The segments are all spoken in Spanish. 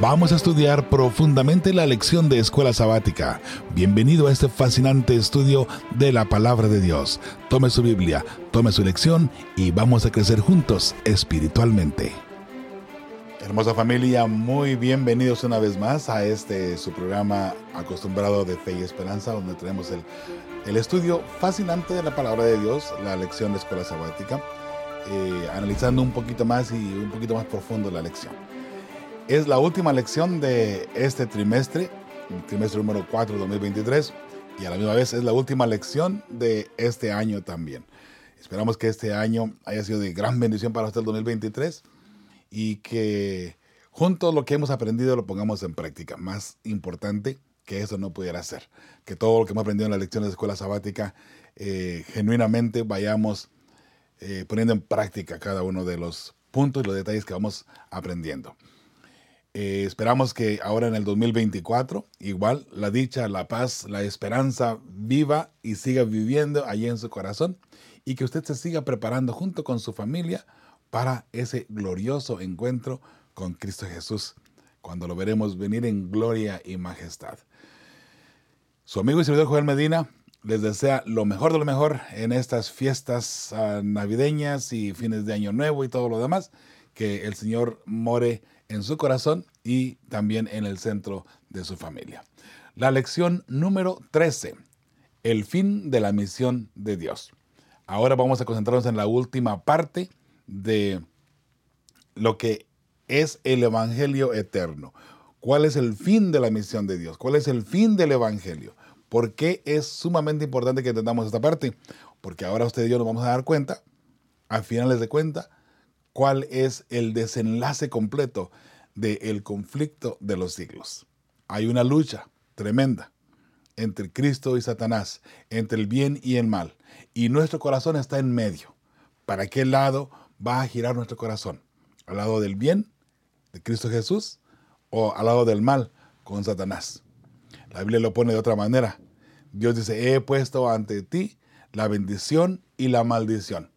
Vamos a estudiar profundamente la lección de escuela sabática. Bienvenido a este fascinante estudio de la palabra de Dios. Tome su Biblia, tome su lección y vamos a crecer juntos espiritualmente. Hermosa familia, muy bienvenidos una vez más a este su programa acostumbrado de fe y esperanza, donde tenemos el, el estudio fascinante de la palabra de Dios, la lección de escuela sabática, eh, analizando un poquito más y un poquito más profundo la lección. Es la última lección de este trimestre, trimestre número 4 de 2023, y a la misma vez es la última lección de este año también. Esperamos que este año haya sido de gran bendición para usted el 2023 y que juntos lo que hemos aprendido lo pongamos en práctica. Más importante que eso no pudiera ser. Que todo lo que hemos aprendido en las lecciones de escuela sabática, eh, genuinamente vayamos eh, poniendo en práctica cada uno de los puntos y los detalles que vamos aprendiendo. Eh, esperamos que ahora en el 2024, igual, la dicha, la paz, la esperanza viva y siga viviendo allí en su corazón y que usted se siga preparando junto con su familia para ese glorioso encuentro con Cristo Jesús, cuando lo veremos venir en gloria y majestad. Su amigo y servidor Joel Medina les desea lo mejor de lo mejor en estas fiestas ah, navideñas y fines de año nuevo y todo lo demás. Que el Señor more en su corazón y también en el centro de su familia. La lección número 13, el fin de la misión de Dios. Ahora vamos a concentrarnos en la última parte de lo que es el Evangelio eterno. ¿Cuál es el fin de la misión de Dios? ¿Cuál es el fin del Evangelio? ¿Por qué es sumamente importante que entendamos esta parte? Porque ahora usted y yo nos vamos a dar cuenta, a finales de cuenta, cuál es el desenlace completo del conflicto de los siglos. Hay una lucha tremenda entre Cristo y Satanás, entre el bien y el mal, y nuestro corazón está en medio. ¿Para qué lado va a girar nuestro corazón? ¿Al lado del bien, de Cristo Jesús, o al lado del mal, con Satanás? La Biblia lo pone de otra manera. Dios dice, he puesto ante ti la bendición y la maldición.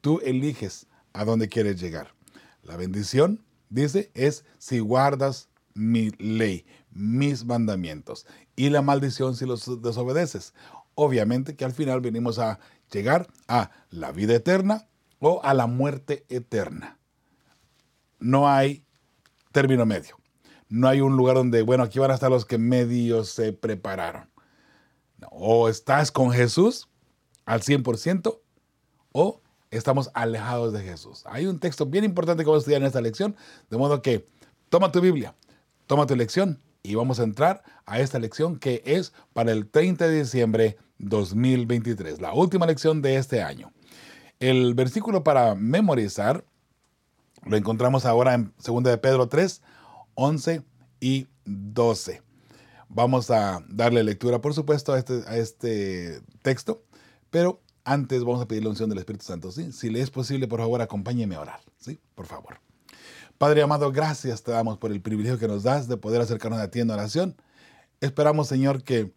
Tú eliges a dónde quieres llegar. La bendición, dice, es si guardas mi ley, mis mandamientos. Y la maldición si los desobedeces. Obviamente que al final venimos a llegar a la vida eterna o a la muerte eterna. No hay término medio. No hay un lugar donde, bueno, aquí van a estar los que medio se prepararon. O estás con Jesús al 100% o estamos alejados de Jesús. Hay un texto bien importante que vamos a estudiar en esta lección, de modo que toma tu Biblia, toma tu lección y vamos a entrar a esta lección que es para el 30 de diciembre 2023, la última lección de este año. El versículo para memorizar lo encontramos ahora en 2 de Pedro 3, 11 y 12. Vamos a darle lectura, por supuesto, a este, a este texto, pero antes vamos a pedir la unción del Espíritu Santo, ¿sí? Si le es posible, por favor, acompáñeme a orar, ¿sí? Por favor. Padre amado, gracias te damos por el privilegio que nos das de poder acercarnos a ti en oración. Esperamos, Señor, que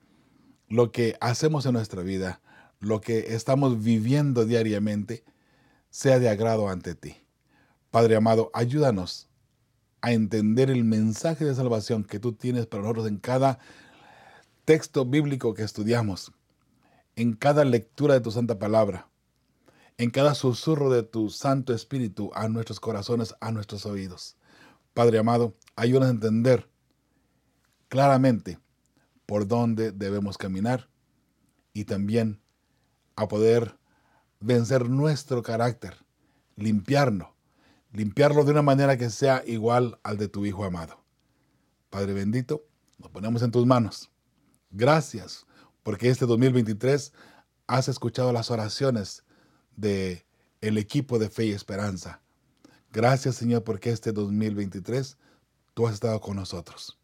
lo que hacemos en nuestra vida, lo que estamos viviendo diariamente, sea de agrado ante ti. Padre amado, ayúdanos a entender el mensaje de salvación que tú tienes para nosotros en cada texto bíblico que estudiamos en cada lectura de tu santa palabra, en cada susurro de tu Santo Espíritu a nuestros corazones, a nuestros oídos. Padre amado, ayúdanos a entender claramente por dónde debemos caminar y también a poder vencer nuestro carácter, limpiarlo, limpiarlo de una manera que sea igual al de tu Hijo amado. Padre bendito, nos ponemos en tus manos. Gracias porque este 2023 has escuchado las oraciones de el equipo de Fe y Esperanza. Gracias, Señor, porque este 2023 tú has estado con nosotros.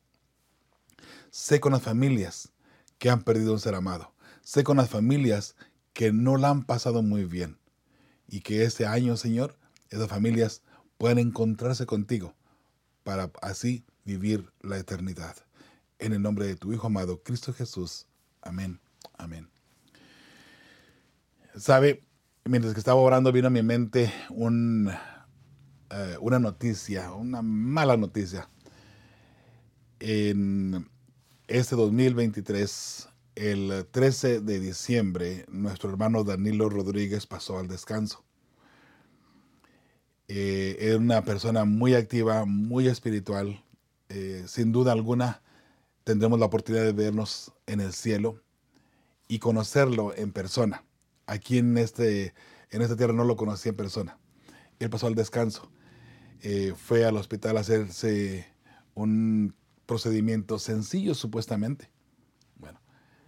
Sé con las familias que han perdido un ser amado. Sé con las familias que no la han pasado muy bien. Y que este año, Señor, esas familias puedan encontrarse contigo para así vivir la eternidad. En el nombre de tu Hijo amado, Cristo Jesús. Amén. Amén. Sabe, mientras que estaba orando vino a mi mente eh, una noticia, una mala noticia. en este 2023, el 13 de diciembre, nuestro hermano Danilo Rodríguez pasó al descanso. Eh, era una persona muy activa, muy espiritual. Eh, sin duda alguna, tendremos la oportunidad de vernos en el cielo y conocerlo en persona. Aquí en, este, en esta tierra no lo conocí en persona. Él pasó al descanso. Eh, fue al hospital a hacerse un procedimiento sencillo supuestamente. Bueno,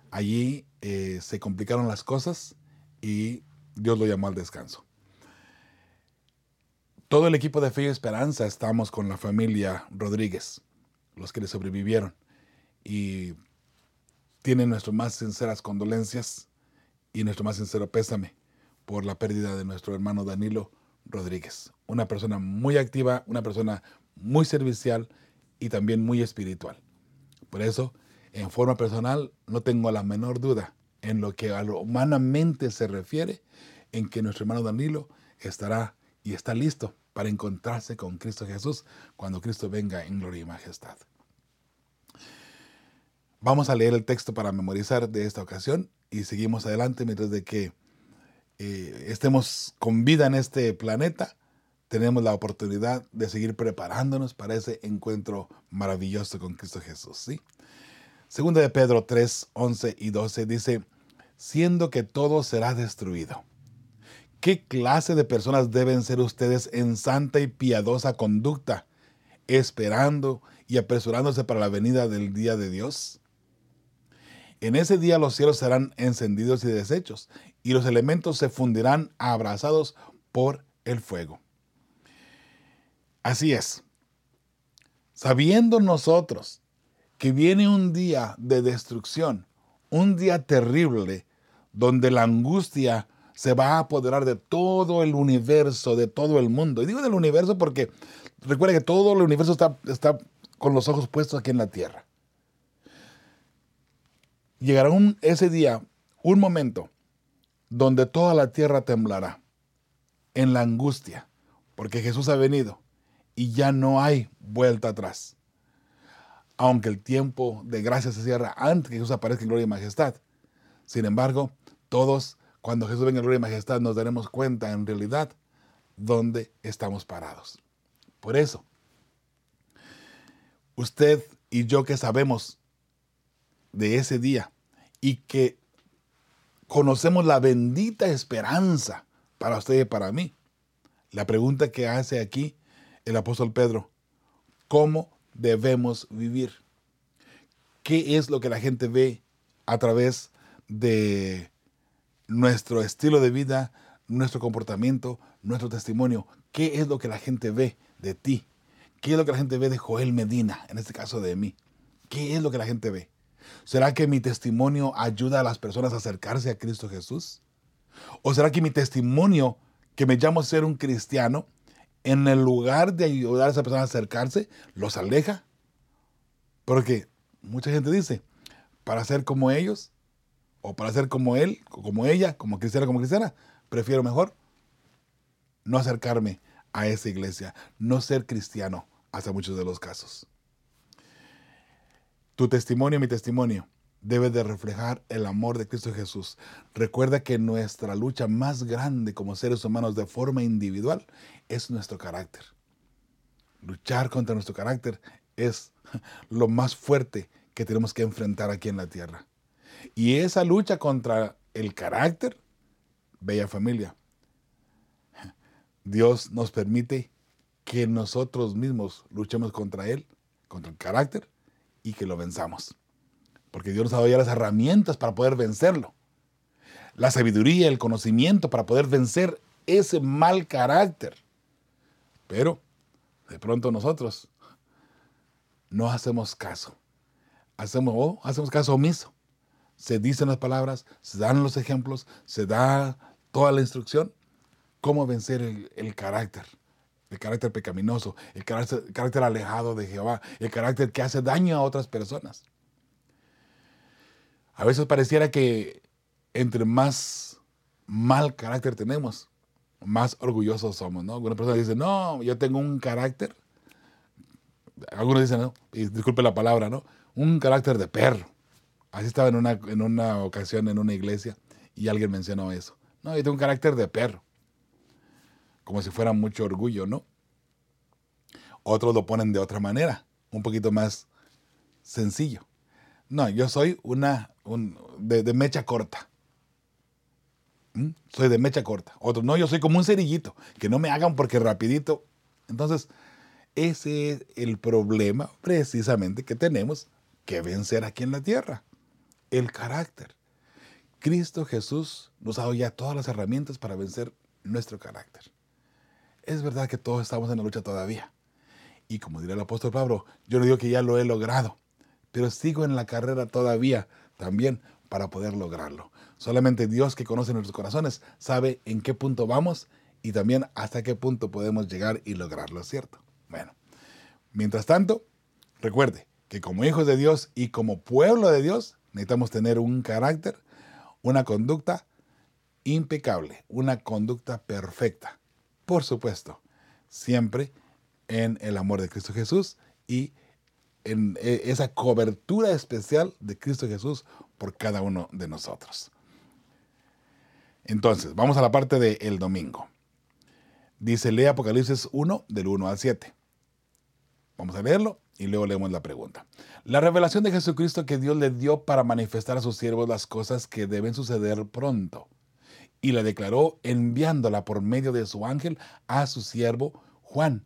allí eh, se complicaron las cosas y Dios lo llamó al descanso. Todo el equipo de Fe y Esperanza estamos con la familia Rodríguez, los que le sobrevivieron, y tienen nuestras más sinceras condolencias y nuestro más sincero pésame por la pérdida de nuestro hermano Danilo Rodríguez, una persona muy activa, una persona muy servicial y también muy espiritual. Por eso, en forma personal, no tengo la menor duda en lo que a lo humanamente se refiere, en que nuestro hermano Danilo estará y está listo para encontrarse con Cristo Jesús cuando Cristo venga en gloria y majestad. Vamos a leer el texto para memorizar de esta ocasión y seguimos adelante mientras de que eh, estemos con vida en este planeta tenemos la oportunidad de seguir preparándonos para ese encuentro maravilloso con Cristo Jesús. ¿sí? Segunda de Pedro 3, 11 y 12 dice, siendo que todo será destruido. ¿Qué clase de personas deben ser ustedes en santa y piadosa conducta, esperando y apresurándose para la venida del día de Dios? En ese día los cielos serán encendidos y deshechos, y los elementos se fundirán abrazados por el fuego. Así es. Sabiendo nosotros que viene un día de destrucción, un día terrible, donde la angustia se va a apoderar de todo el universo, de todo el mundo. Y digo del universo porque recuerda que todo el universo está, está con los ojos puestos aquí en la tierra. Llegará un, ese día un momento donde toda la tierra temblará en la angustia, porque Jesús ha venido y ya no hay vuelta atrás. Aunque el tiempo de gracia se cierra antes que Jesús aparezca en gloria y majestad. Sin embargo, todos, cuando Jesús venga en gloria y majestad, nos daremos cuenta en realidad dónde estamos parados. Por eso, usted y yo que sabemos de ese día y que conocemos la bendita esperanza para usted y para mí, la pregunta que hace aquí el apóstol Pedro, cómo debemos vivir. ¿Qué es lo que la gente ve a través de nuestro estilo de vida, nuestro comportamiento, nuestro testimonio? ¿Qué es lo que la gente ve de ti? ¿Qué es lo que la gente ve de Joel Medina, en este caso de mí? ¿Qué es lo que la gente ve? ¿Será que mi testimonio ayuda a las personas a acercarse a Cristo Jesús? ¿O será que mi testimonio, que me llamo a ser un cristiano, en el lugar de ayudar a esa persona a acercarse, los aleja. Porque mucha gente dice, para ser como ellos, o para ser como él, como ella, como cristiana, como cristiana, prefiero mejor no acercarme a esa iglesia, no ser cristiano hasta muchos de los casos. Tu testimonio, mi testimonio, debe de reflejar el amor de Cristo Jesús. Recuerda que nuestra lucha más grande como seres humanos de forma individual es nuestro carácter. Luchar contra nuestro carácter es lo más fuerte que tenemos que enfrentar aquí en la tierra. Y esa lucha contra el carácter, bella familia, Dios nos permite que nosotros mismos luchemos contra Él, contra el carácter, y que lo venzamos. Porque Dios nos ha dado ya las herramientas para poder vencerlo. La sabiduría, el conocimiento para poder vencer ese mal carácter. Pero de pronto nosotros no hacemos caso. Hacemos, oh, hacemos caso omiso. Se dicen las palabras, se dan los ejemplos, se da toda la instrucción. Cómo vencer el, el carácter el carácter pecaminoso, el carácter, alejado de Jehová, el carácter que hace daño a otras personas. A veces pareciera que entre más mal carácter tenemos, más orgullosos somos, ¿no? Una persona dice, no, yo tengo un carácter, algunos dicen, ¿no? Y disculpe la palabra, ¿no? Un carácter de perro. Así estaba en una, en una ocasión en una iglesia y alguien mencionó eso. No, yo tengo un carácter de perro. Como si fuera mucho orgullo, ¿no? Otros lo ponen de otra manera, un poquito más sencillo. No, yo soy una de, mecha corta. ¿Mm? Soy de mecha corta. Otro, no, yo soy como un cerillito, que no me hagan porque rapidito. Entonces, ese es el problema precisamente que tenemos que vencer aquí en la tierra. El carácter. Cristo Jesús nos ha dado ya todas las herramientas para vencer nuestro carácter. Es verdad que todos estamos en la lucha todavía. Y como diría el apóstol Pablo, yo no digo que ya lo he logrado, pero sigo en la carrera todavía también para poder lograrlo. Solamente Dios que conoce nuestros corazones sabe en qué punto vamos y también hasta qué punto podemos llegar y lograrlo, ¿cierto? Bueno, mientras tanto, recuerde que como hijos de Dios y como pueblo de Dios necesitamos tener un carácter, una conducta impecable, una conducta perfecta. Por supuesto, siempre en el amor de Cristo Jesús y en eh, esa cobertura especial de Cristo Jesús por cada uno de nosotros. Entonces, vamos a la parte del el domingo. Dice, lee Apocalipsis 1 del 1 al 7. Vamos a leerlo y luego leemos la pregunta. La revelación de Jesucristo que Dios le dio para manifestar a sus siervos las cosas que deben suceder pronto. Y la declaró enviándola por medio de su ángel a su siervo Juan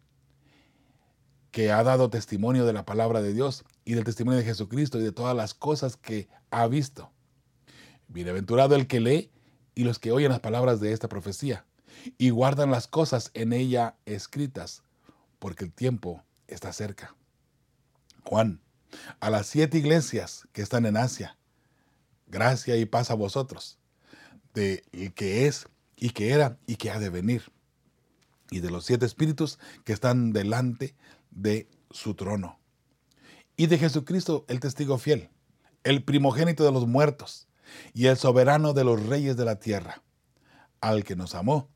que ha dado testimonio de la palabra de Dios y del testimonio de Jesucristo y de todas las cosas que ha visto. Bienaventurado el que lee y los que oyen las palabras de esta profecía y guardan las cosas en ella escritas, porque el tiempo está cerca. Juan, a las siete iglesias que están en Asia, gracia y paz a vosotros, de el que es y que era y que ha de venir, y de los siete espíritus que están delante de su trono. Y de Jesucristo, el testigo fiel, el primogénito de los muertos y el soberano de los reyes de la tierra, al que nos amó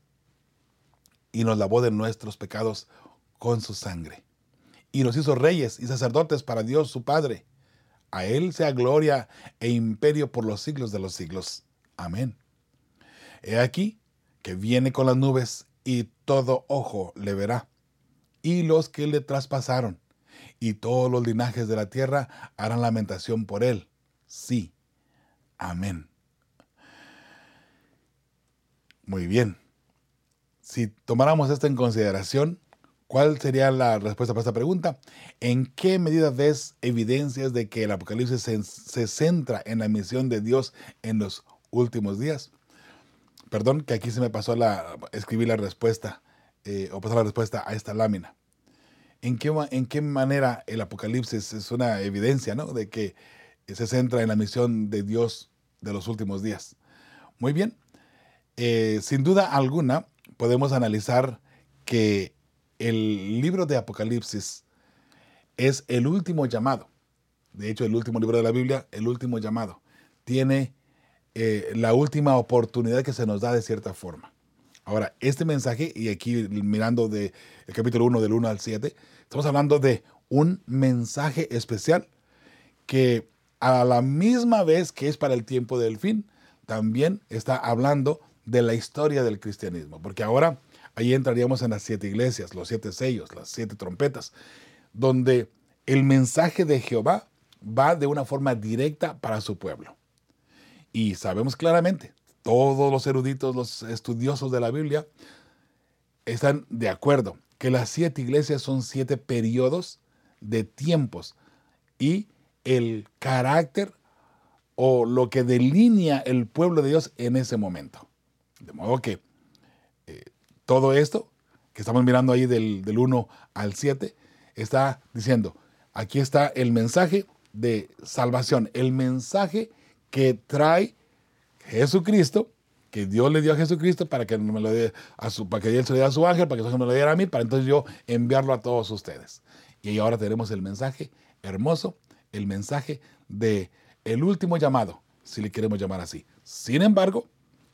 y nos lavó de nuestros pecados con su sangre. Y nos hizo reyes y sacerdotes para Dios su Padre. A Él sea gloria e imperio por los siglos de los siglos. Amén. He aquí que viene con las nubes y todo ojo le verá y los que le traspasaron, y todos los linajes de la tierra harán lamentación por él. Sí. Amén. Muy bien. Si tomáramos esto en consideración, ¿cuál sería la respuesta para esta pregunta? ¿En qué medida ves evidencias de que el Apocalipsis se, se centra en la misión de Dios en los últimos días? Perdón que aquí se me pasó la escribir la respuesta eh, o pasar la respuesta a esta lámina. ¿En qué, ¿En qué manera el Apocalipsis es una evidencia ¿no? de que se centra en la misión de Dios de los últimos días? Muy bien, eh, sin duda alguna podemos analizar que el libro de Apocalipsis es el último llamado. De hecho, el último libro de la Biblia, el último llamado. Tiene eh, la última oportunidad que se nos da de cierta forma. Ahora, este mensaje, y aquí mirando de el capítulo 1 del 1 al 7, estamos hablando de un mensaje especial que a la misma vez que es para el tiempo del fin, también está hablando de la historia del cristianismo, porque ahora ahí entraríamos en las siete iglesias, los siete sellos, las siete trompetas, donde el mensaje de Jehová va de una forma directa para su pueblo. Y sabemos claramente, todos los eruditos, los estudiosos de la Biblia, están de acuerdo que las siete iglesias son siete periodos de tiempos y el carácter o lo que delinea el pueblo de Dios en ese momento. De modo que eh, todo esto que estamos mirando ahí del, del 1 al 7 está diciendo, aquí está el mensaje de salvación, el mensaje que trae Jesucristo, que Dios le dio a Jesucristo para que me lo dé a su, para que diera a su ángel, para que eso me lo diera a mí, para entonces yo enviarlo a todos ustedes. Y ahora tenemos el mensaje hermoso, el mensaje de el último llamado, si le queremos llamar así. Sin embargo,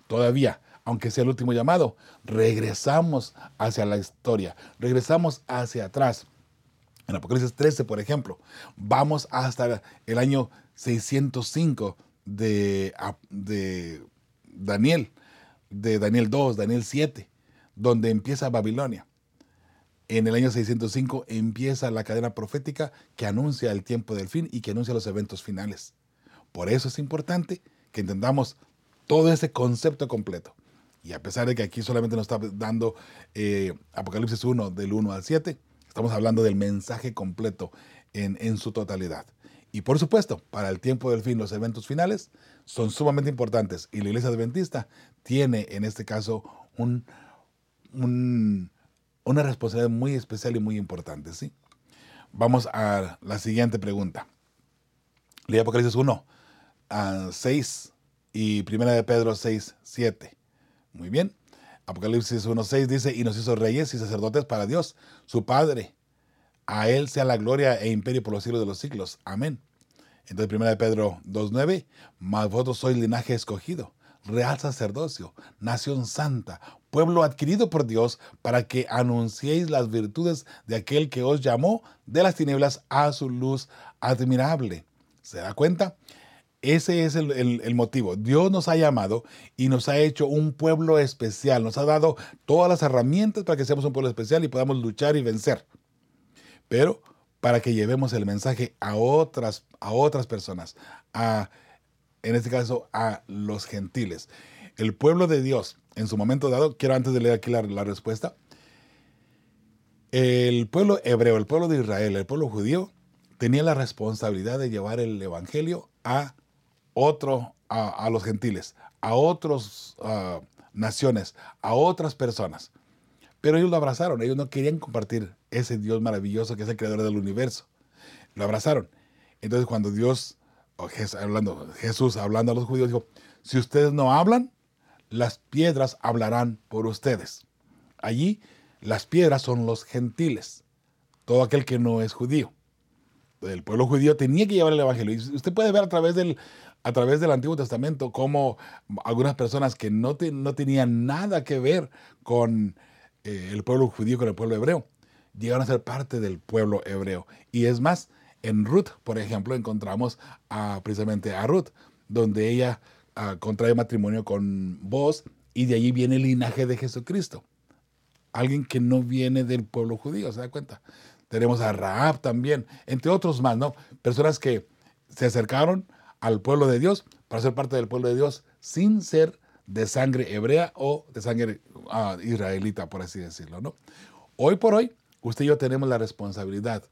todavía, aunque sea el último llamado, regresamos hacia la historia, regresamos hacia atrás En Apocalipsis 13, por ejemplo, vamos hasta el año 605 de, de Daniel, de Daniel 2, Daniel 7, donde empieza Babilonia. En el año 605 empieza la cadena profética que anuncia el tiempo del fin y que anuncia los eventos finales. Por eso es importante que entendamos todo ese concepto completo. Y a pesar de que aquí solamente nos está dando eh, Apocalipsis 1 del 1 al 7, estamos hablando del mensaje completo en, en su totalidad. Y por supuesto, para el tiempo del fin, los eventos finales son sumamente importantes. Y la iglesia adventista tiene en este caso un, una responsabilidad muy especial y muy importante. ¿sí? Vamos a la siguiente pregunta. Lea Apocalipsis 1, a 6 y Primera de Pedro 6, 7. Muy bien. Apocalipsis 1, 6 dice, y nos hizo reyes y sacerdotes para Dios, su Padre. A Él sea la gloria e imperio por los siglos de los siglos. Amén. Entonces, Primera de Pedro 2, 9, mas vosotros sois linaje escogido, real sacerdocio, nación santa, pueblo adquirido por Dios, para que anunciéis las virtudes de aquel que os llamó de las tinieblas a su luz admirable. ¿Se da cuenta? Ese es el, motivo. Dios nos ha llamado y nos ha hecho un pueblo especial. Nos ha dado todas las herramientas para que seamos un pueblo especial y podamos luchar y vencer. Pero para que llevemos el mensaje a otras, a otras personas, a, en este caso a los gentiles. El pueblo de Dios, en su momento dado, quiero antes de leer aquí la, respuesta, el pueblo hebreo, el pueblo de Israel, el pueblo judío, tenía la responsabilidad de llevar el evangelio a otro, a, los gentiles, a otras naciones, a otras personas. Pero ellos lo abrazaron, ellos no querían compartir ese Dios maravilloso que es el creador del universo. Lo abrazaron. Entonces cuando Dios, hablando, Jesús hablando a los judíos, dijo, si ustedes no hablan, las piedras hablarán por ustedes. Allí las piedras son los gentiles, todo aquel que no es judío. El pueblo judío tenía que llevar el evangelio. Y usted puede ver a través del, a través del Antiguo Testamento cómo algunas personas que no, no tenían nada que ver con eh, el pueblo judío, con el pueblo hebreo, llegaron a ser parte del pueblo hebreo. Y es más, en Ruth, por ejemplo, encontramos precisamente a Ruth, donde ella ah, contrae matrimonio con vos y de allí viene el linaje de Jesucristo. Alguien que no viene del pueblo judío, ¿se da cuenta? Tenemos a Raab también, entre otros más, ¿no? Personas que se acercaron al pueblo de Dios para ser parte del pueblo de Dios sin ser de sangre hebrea o de sangre ah, israelita, por así decirlo. ¿no? Hoy por hoy, usted y yo tenemos la responsabilidad.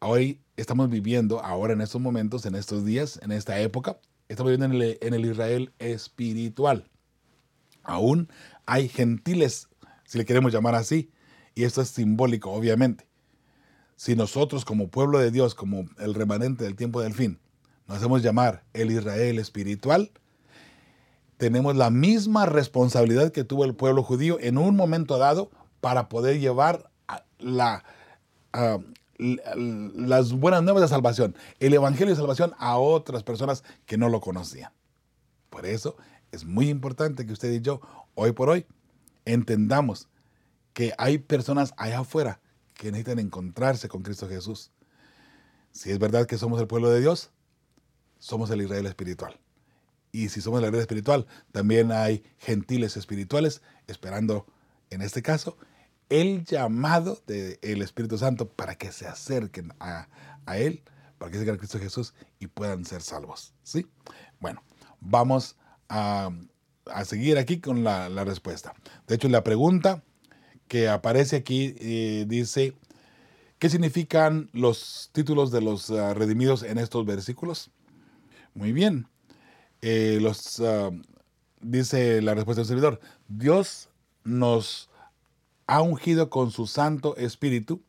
Hoy estamos viviendo, ahora en estos momentos, en estos días, en esta época, estamos viviendo en el, en el Israel espiritual. Aún hay gentiles, si le queremos llamar así, y esto es simbólico, obviamente. Si nosotros como pueblo de Dios, como el remanente del tiempo del fin, nos hacemos llamar el Israel espiritual, tenemos la misma responsabilidad que tuvo el pueblo judío en un momento dado para poder llevar la, las buenas nuevas de salvación, el Evangelio de salvación a otras personas que no lo conocían. Por eso es muy importante que usted y yo, hoy por hoy, entendamos que hay personas allá afuera que necesitan encontrarse con Cristo Jesús. Si es verdad que somos el pueblo de Dios, somos el Israel espiritual. Y si somos el Israel espiritual, también hay gentiles espirituales esperando, en este caso, el llamado del Espíritu Santo para que se acerquen a, Él, para que se a Cristo Jesús y puedan ser salvos. ¿sí? Bueno, vamos a, seguir aquí con la, respuesta. De hecho, la pregunta que aparece aquí eh, dice, ¿qué significan los títulos de los ah, redimidos en estos versículos? Muy bien. Eh, los, ah, dice la respuesta del servidor, Dios nos ha ungido con su Santo Espíritu,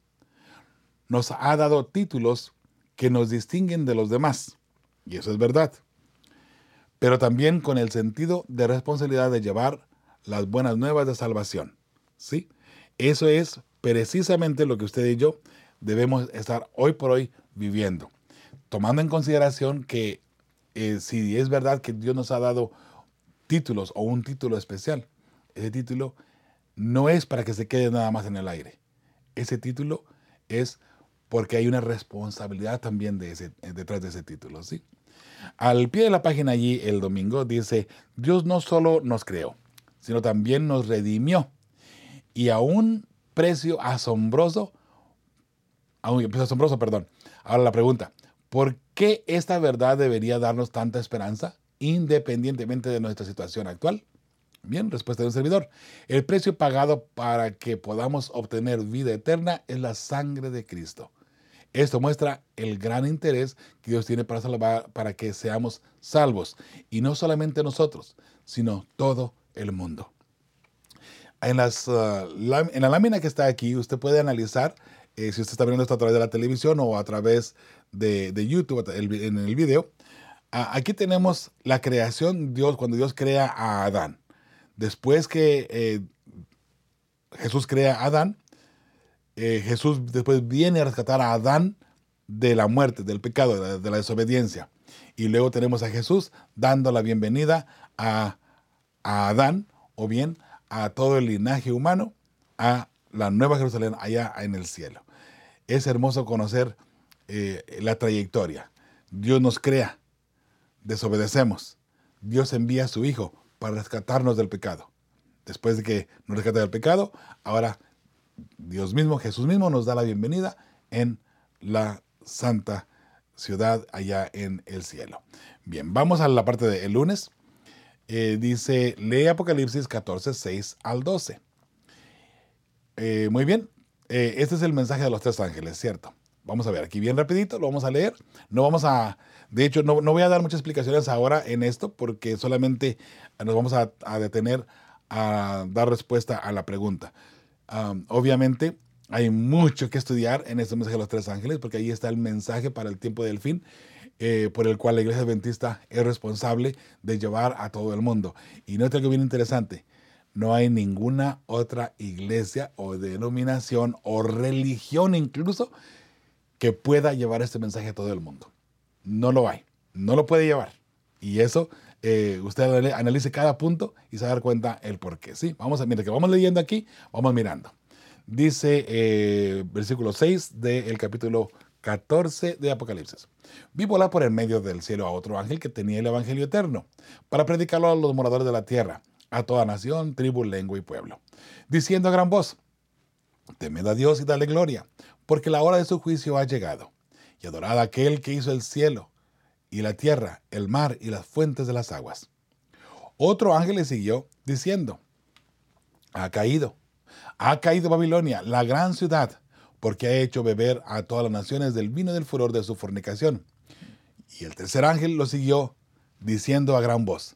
nos ha dado títulos que nos distinguen de los demás, y eso es verdad, pero también con el sentido de responsabilidad de llevar las buenas nuevas de salvación. ¿sí? Eso es precisamente lo que usted y yo debemos estar hoy por hoy viviendo, tomando en consideración que eh, si es verdad que Dios nos ha dado títulos o un título especial, ese título no es para que se quede nada más en el aire. Ese título es porque hay una responsabilidad también de ese, detrás de ese título, ¿sí? Al pie de la página allí el domingo dice, Dios no solo nos creó, sino también nos redimió y a un precio asombroso, a un precio asombroso, perdón. Ahora la pregunta, ¿por qué esta verdad debería darnos tanta esperanza independientemente de nuestra situación actual? Bien, respuesta de un servidor. El precio pagado para que podamos obtener vida eterna es la sangre de Cristo. Esto muestra el gran interés que Dios tiene para salvar, para que seamos salvos. Y no solamente nosotros, sino todo el mundo. En, uh, en la lámina que está aquí, usted puede analizar, eh, si usted está viendo esto a través de la televisión o a través de, YouTube en el video, aquí tenemos la creación, Dios, cuando Dios crea a Adán. Después que eh, Jesús crea a Adán, eh, Jesús después viene a rescatar a Adán de la muerte, del pecado, de la, desobediencia. Y luego tenemos a Jesús dando la bienvenida a, Adán, o bien a todo el linaje humano, a la nueva Jerusalén allá en el cielo. Es hermoso conocer eh, la trayectoria. Dios nos crea, desobedecemos. Dios envía a su Hijo para rescatarnos del pecado. Después de que nos rescata del pecado, ahora Dios mismo, Jesús mismo nos da la bienvenida en la santa ciudad allá en el cielo. Bien, vamos a la parte del lunes. Eh, dice, lee Apocalipsis 14, 6 al 12. Eh, muy bien, eh, este es el mensaje de los tres ángeles, ¿cierto? Vamos a ver, aquí bien rapidito, lo vamos a leer. No vamos a, de hecho, no, voy a dar muchas explicaciones ahora en esto porque solamente nos vamos a, detener a dar respuesta a la pregunta. obviamente hay mucho que estudiar en este mensaje de los tres ángeles porque ahí está el mensaje para el tiempo del fin. Eh, por el cual la iglesia adventista es responsable de llevar a todo el mundo. Y no algo bien interesante, no hay ninguna otra iglesia o denominación o religión incluso que pueda llevar este mensaje a todo el mundo. No lo hay, no lo puede llevar. Y eso, eh, usted analice cada punto y se va a dar cuenta el por qué. ¿sí? Vamos a, mirar que vamos leyendo aquí, vamos mirando. Dice eh, versículo 6 del capítulo 14 de Apocalipsis. Vi volar por el medio del cielo a otro ángel que tenía el Evangelio eterno, para predicarlo a los moradores de la tierra, a toda nación, tribu, lengua y pueblo, diciendo a gran voz, temed a Dios y dale gloria, porque la hora de su juicio ha llegado. Y adorad a aquel que hizo el cielo y la tierra, el mar y las fuentes de las aguas. Otro ángel le siguió diciendo, ha caído, ha caído Babilonia, la gran ciudad, porque ha hecho beber a todas las naciones del vino del furor de su fornicación. Y el tercer ángel lo siguió diciendo a gran voz,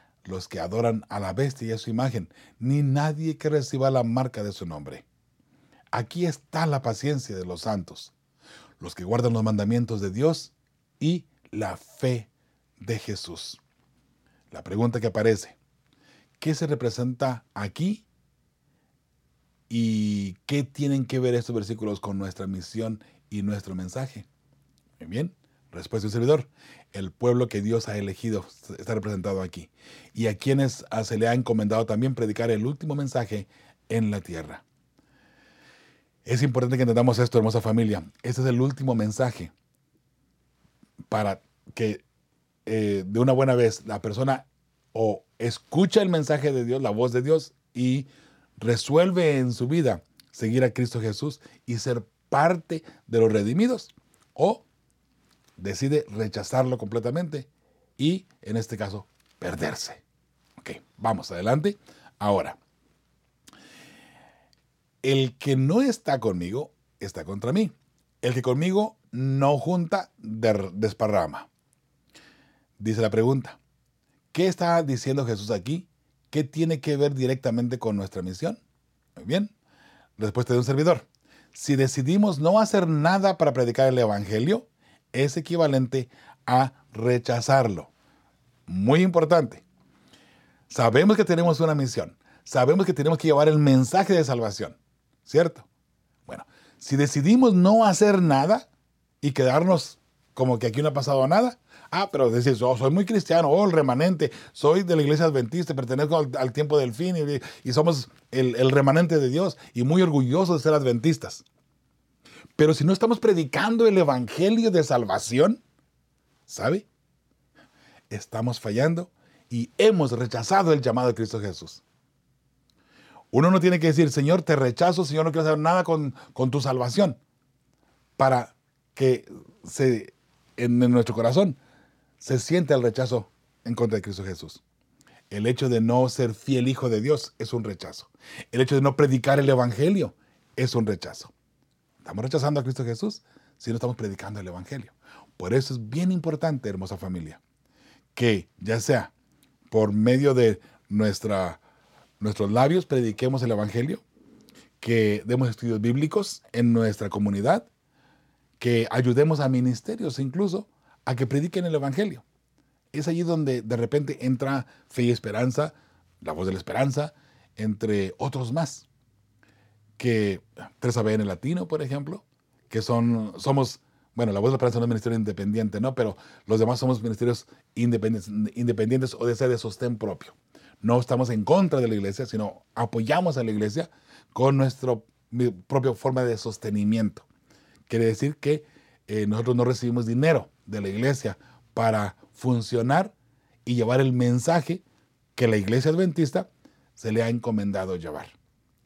los que adoran a la bestia y a su imagen, ni nadie que reciba la marca de su nombre. Aquí está la paciencia de los santos, los que guardan los mandamientos de Dios y la fe de Jesús. La pregunta que aparece, ¿qué se representa aquí? ¿Y qué tienen que ver estos versículos con nuestra misión y nuestro mensaje? Muy bien, respuesta del servidor. El pueblo que Dios ha elegido está representado aquí. Y a quienes se le ha encomendado también predicar el último mensaje en la tierra. Es importante que entendamos esto, hermosa familia. Este es el último mensaje para que eh, de una buena vez la persona o escucha el mensaje de Dios, la voz de Dios, y resuelve en su vida seguir a Cristo Jesús y ser parte de los redimidos, o decide rechazarlo completamente y, en este caso, perderse. Ok, vamos adelante. Ahora, el que no está conmigo está contra mí. El que conmigo no junta, desparrama. Dice la pregunta, ¿qué está diciendo Jesús aquí? ¿Qué tiene que ver directamente con nuestra misión? Muy bien, respuesta de un servidor. Si decidimos no hacer nada para predicar el Evangelio, es equivalente a rechazarlo. muy importante. Sabemos que tenemos una misión. Sabemos que tenemos que llevar el mensaje de salvación. ¿Cierto? Bueno, si decidimos no hacer nada y quedarnos como que aquí no ha pasado nada, ah, pero decir, oh, soy muy cristiano, oh, el remanente, soy de la iglesia adventista, pertenezco al, tiempo del fin y, somos el, el, remanente de Dios y muy orgullosos de ser adventistas. Pero si no estamos predicando el evangelio de salvación, ¿sabe? Estamos fallando y hemos rechazado el llamado de Cristo Jesús. Uno no tiene que decir, Señor, te rechazo, Señor, no quiero hacer nada con, con tu salvación, para que se, en, nuestro corazón se siente el rechazo en contra de Cristo Jesús. El hecho de no ser fiel hijo de Dios es un rechazo. El hecho de no predicar el Evangelio es un rechazo. Estamos rechazando a Cristo Jesús si no estamos predicando el Evangelio. Por eso es bien importante, hermosa familia, que ya sea por medio de nuestra, nuestros labios prediquemos el Evangelio, que demos estudios bíblicos en nuestra comunidad, que ayudemos a ministerios incluso a que prediquen el Evangelio. Es allí donde de repente entra fe y esperanza, la voz de la esperanza, entre otros más que 3AB en el latino, por ejemplo, que son, somos, bueno, la voz de la esperanza no es ministerio independiente, ¿no? Pero los demás somos ministerios independientes, o de de sostén propio. No estamos en contra de la iglesia, sino apoyamos a la iglesia con nuestra propia forma de sostenimiento. Quiere decir que eh, nosotros no recibimos dinero de la iglesia para funcionar y llevar el mensaje que la iglesia adventista se le ha encomendado llevar.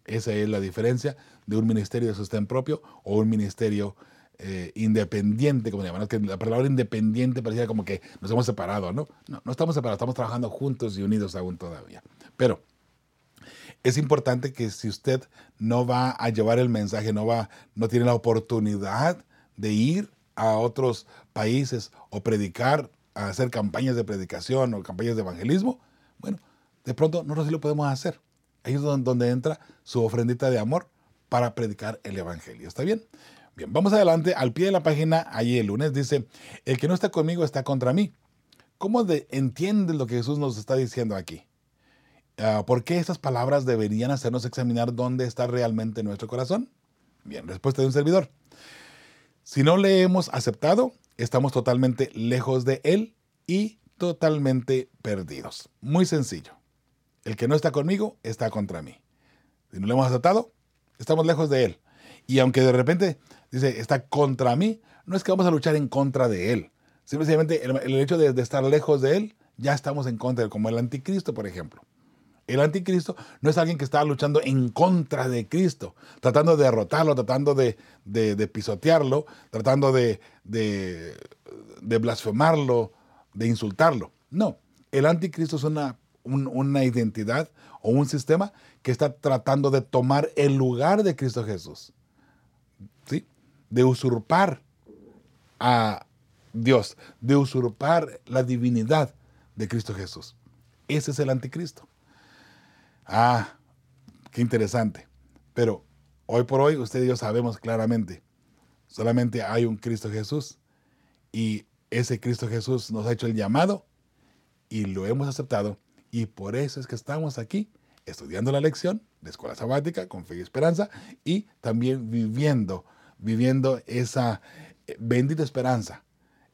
Esa es la diferencia de un ministerio de sostén propio o un ministerio eh, independiente, como llaman. que la palabra independiente parecía como que nos hemos separado, ¿no? ¿no? No estamos separados, estamos trabajando juntos y unidos aún todavía. Pero es importante que si usted no va a llevar el mensaje, no va, no tiene la oportunidad de ir a otros países o predicar, a hacer campañas de predicación o campañas de evangelismo, bueno, de pronto nosotros sí lo podemos hacer. Ahí es donde entra su ofrendita de amor para predicar el Evangelio. ¿Está bien? Bien, vamos adelante. Al pie de la página, ahí el lunes dice, el que no está conmigo está contra mí. ¿Cómo de, entiendes lo que Jesús nos está diciendo aquí? Ah, ¿Por qué estas palabras deberían hacernos examinar dónde está realmente nuestro corazón? Bien, respuesta de un servidor. Si no le hemos aceptado, estamos totalmente lejos de Él y totalmente perdidos. Muy sencillo. El que no está conmigo está contra mí. Si no lo hemos aceptado, estamos lejos de Él. Y aunque de repente dice, está contra mí, no es que vamos a luchar en contra de Él. Simplemente el, hecho de, estar lejos de Él, ya estamos en contra de Él, como el anticristo, por ejemplo. El anticristo no es alguien que está luchando en contra de Cristo, tratando de derrotarlo, tratando de, pisotearlo, tratando de, de, blasfemarlo, de insultarlo. No, el anticristo es una una identidad o un sistema que está tratando de tomar el lugar de Cristo Jesús. ¿Sí? De usurpar a Dios, de usurpar la divinidad de Cristo Jesús. Ese es el anticristo. Ah, qué interesante. Pero hoy por hoy usted y yo sabemos claramente, solamente hay un Cristo Jesús y ese Cristo Jesús nos ha hecho el llamado y lo hemos aceptado y por eso es que estamos aquí estudiando la lección de escuela sabática con fe y esperanza y también viviendo, viviendo esa eh, bendita esperanza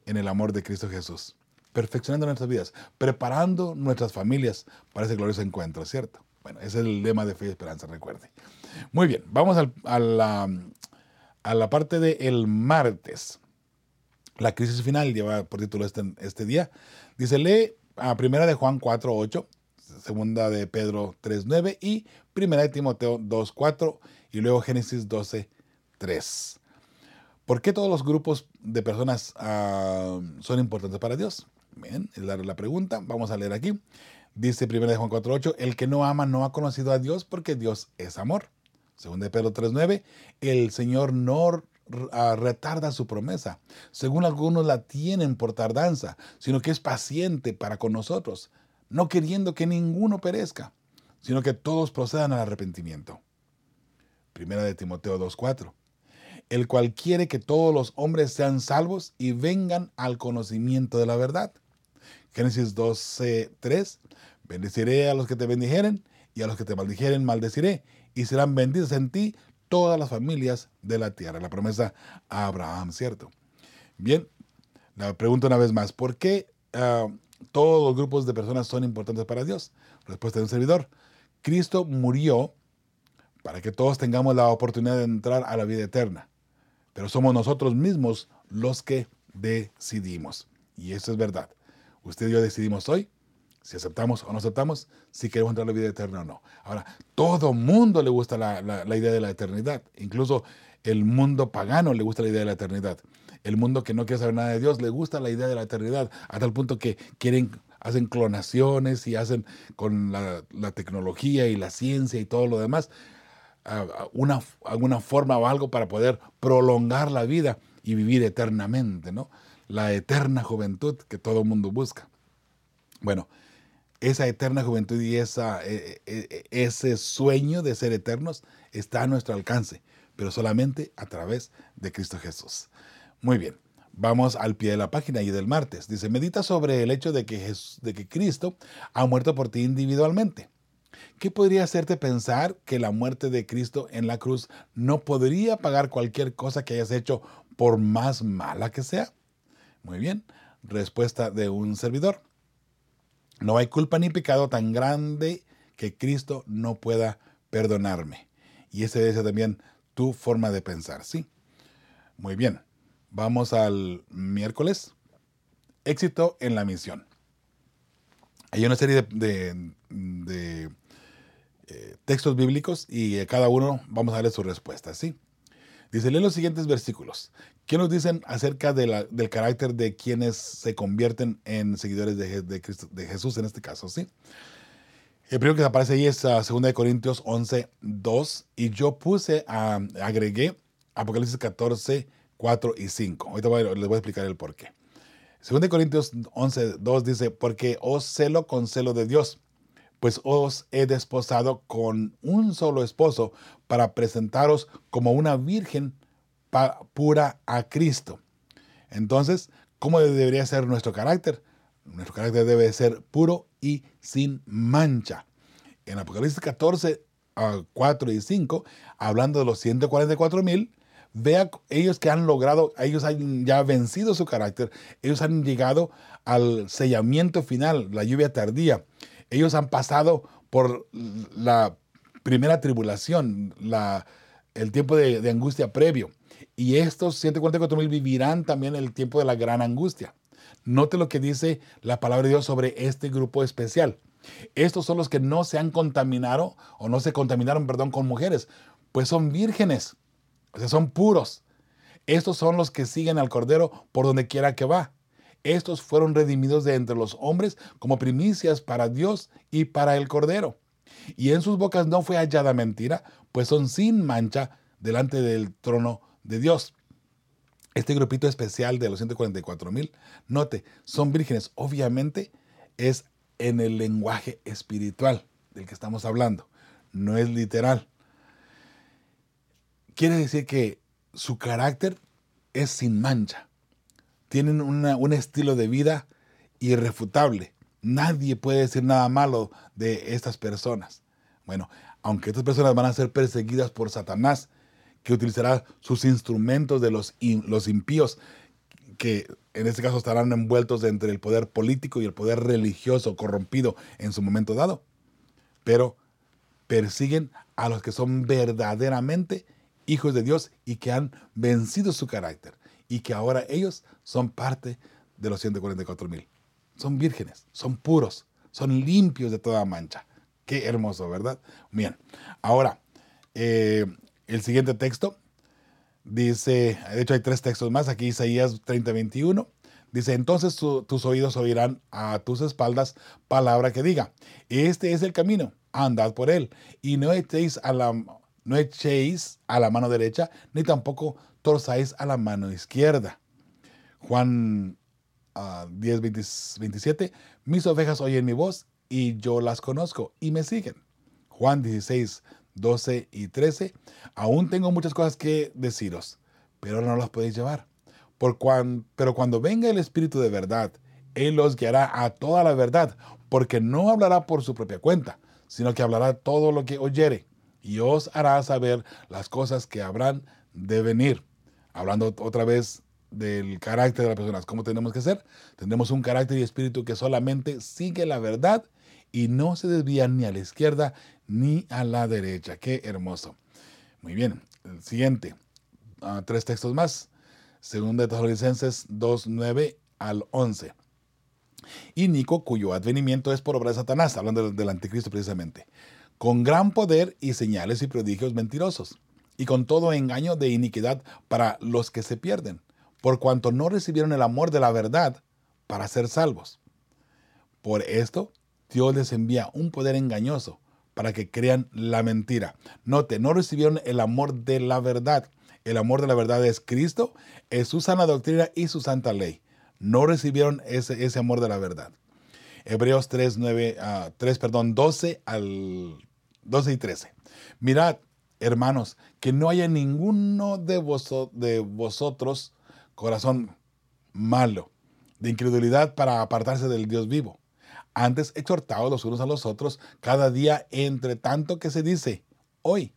en el amor de Cristo Jesús, perfeccionando nuestras vidas, preparando nuestras familias para ese glorioso encuentro, ¿cierto? Bueno, ese es el lema de fe y esperanza, recuerde. Muy bien, vamos a, la, a la parte del el martes. La crisis final lleva por título este, este día. Dice, lee a primera de Juan 4.8, segunda de Pedro 3.9 y primera de Timoteo 2.4 y luego Génesis 12.3. ¿Por qué todos los grupos de personas ah, son importantes para Dios? Bien, es la, la pregunta. Vamos a leer aquí. Dice primera de Juan 4.8, el que no ama no ha conocido a Dios porque Dios es amor. Segunda de Pedro 3.9, el Señor no retarda su promesa, según algunos la tienen por tardanza, sino que es paciente para con nosotros, no queriendo que ninguno perezca, sino que todos procedan al arrepentimiento. Primera de Timoteo 2.4. El cual quiere que todos los hombres sean salvos y vengan al conocimiento de la verdad. Génesis 12, 3. Bendeciré a los que te bendijeren y a los que te maldijeren maldeciré y serán benditas en ti todas las familias de la tierra. La promesa a Abraham, ¿cierto? Bien, la pregunta una vez más, ¿por qué ah, todos los grupos de personas son importantes para Dios? Respuesta de un servidor. Cristo murió para que todos tengamos la oportunidad de entrar a la vida eterna, pero somos nosotros mismos los que decidimos. Y eso es verdad. Usted y yo decidimos hoy si aceptamos o no aceptamos, si queremos entrar a la vida eterna o no. Ahora, todo mundo le gusta la, la, idea de la eternidad, incluso el mundo pagano le gusta la idea de la eternidad. El mundo que no quiere saber nada de Dios le gusta la idea de la eternidad, a tal punto que quieren, hacen clonaciones y hacen con la, la tecnología y la ciencia y todo lo demás, una, alguna forma o algo para poder prolongar la vida y vivir eternamente, ¿no? La eterna juventud que todo mundo busca. Bueno, esa eterna juventud y esa, e, e, e, ese sueño de ser eternos está a nuestro alcance, pero solamente a través de Cristo Jesús. Muy bien, vamos al pie de la página y del martes. Dice, medita sobre el hecho de que, de que Cristo ha muerto por ti individualmente. ¿Qué podría hacerte pensar que la muerte de Cristo en la cruz no podría pagar cualquier cosa que hayas hecho por más mala que sea? Muy bien, respuesta de un servidor. No hay culpa ni pecado tan grande que Cristo no pueda perdonarme. Y esa es también tu forma de pensar, ¿sí? Muy bien. Vamos al miércoles. Éxito en la misión. Hay una serie de, eh, textos bíblicos y cada uno vamos a darle su respuesta, ¿sí? Dice, lee los siguientes versículos. ¿Qué nos dicen acerca del carácter de quienes se convierten en seguidores de, de, Jesús en este caso? ¿sí? El primero que aparece ahí es 2 uh, Corintios 11, 2 y yo puse, agregué Apocalipsis 14, 4 y 5. Ahorita les voy a explicar el por qué. 2 Corintios 11, 2 dice, porque os celo con celo de Dios, pues os he desposado con un solo esposo para presentaros como una virgen pura a Cristo. Entonces, ¿cómo debería ser nuestro carácter? Nuestro carácter debe ser puro y sin mancha. En Apocalipsis 14, 4 ah, y 5, hablando de los 144 mil, vea ellos que han logrado, ellos han ya vencido su carácter, ellos han llegado al sellamiento final, la lluvia tardía. Ellos han pasado por la primera tribulación, la, el tiempo de angustia previo. Y estos 144 mil vivirán también el tiempo de la gran angustia. Note lo que dice la palabra de Dios sobre este grupo especial. Estos son los que no se han contaminado o no se contaminaron, perdón, con mujeres, pues son vírgenes, o sea, son puros. Estos son los que siguen al Cordero por donde quiera que va. Estos fueron redimidos de entre los hombres como primicias para Dios y para el Cordero. Y en sus bocas no fue hallada mentira, pues son sin mancha delante del trono de Dios. Este grupito especial de los 144 mil, note, son vírgenes. Obviamente es en el lenguaje espiritual del que estamos hablando, no es literal. Quiere decir que su carácter es sin mancha. Tienen un estilo de vida irrefutable. Nadie puede decir nada malo de estas personas. Bueno, aunque estas personas van a ser perseguidas por Satanás, que utilizará sus instrumentos de los, los impíos, que en este caso estarán envueltos entre el poder político y el poder religioso corrompido en su momento dado. Pero persiguen a los que son verdaderamente hijos de Dios y que han vencido su carácter y que ahora ellos son parte de los 144 mil. Son vírgenes, son puros, son limpios de toda mancha. Qué hermoso, ¿verdad? Bien, ahora, eh, el siguiente texto dice, de hecho hay tres textos más, aquí Isaías 30, 21. Dice, entonces tus oídos oirán a tus espaldas palabra que diga, este es el camino, andad por él, y no echéis a la, no echéis a la mano derecha, ni tampoco torzáis a la mano izquierda. Juan 10, ah, 27, mis ovejas oyen mi voz, y yo las conozco, y me siguen. Juan 16, 12 y 13, aún tengo muchas cosas que deciros, pero no las podéis llevar. Por pero cuando venga el Espíritu de verdad, Él los guiará a toda la verdad, porque no hablará por su propia cuenta, sino que hablará todo lo que oyere, y os hará saber las cosas que habrán de venir. Hablando otra vez del carácter de las personas, ¿cómo tenemos que ser? Tendremos un carácter y espíritu que solamente sigue la verdad y no se desvía ni a la izquierda ni a la derecha. Qué hermoso. Muy bien, el siguiente, ah, tres textos más. Segunda de Tesalonicenses 2, 9 al 11. Y Nico, cuyo advenimiento es por obra de Satanás, hablando del anticristo precisamente, con gran poder y señales y prodigios mentirosos, y con todo engaño de iniquidad para los que se pierden, por cuanto no recibieron el amor de la verdad para ser salvos. Por esto, Dios les envía un poder engañoso para que crean la mentira. Note, no recibieron el amor de la verdad. El amor de la verdad es Cristo, es su sana doctrina y su santa ley. No recibieron ese, ese amor de la verdad. Hebreos 3, 9, 3, perdón, 12 al 12 y 13. Mirad, hermanos, que no haya ninguno de, de vosotros corazón malo, de incredulidad para apartarse del Dios vivo antes exhortados los unos a los otros cada día entre tanto que se dice hoy,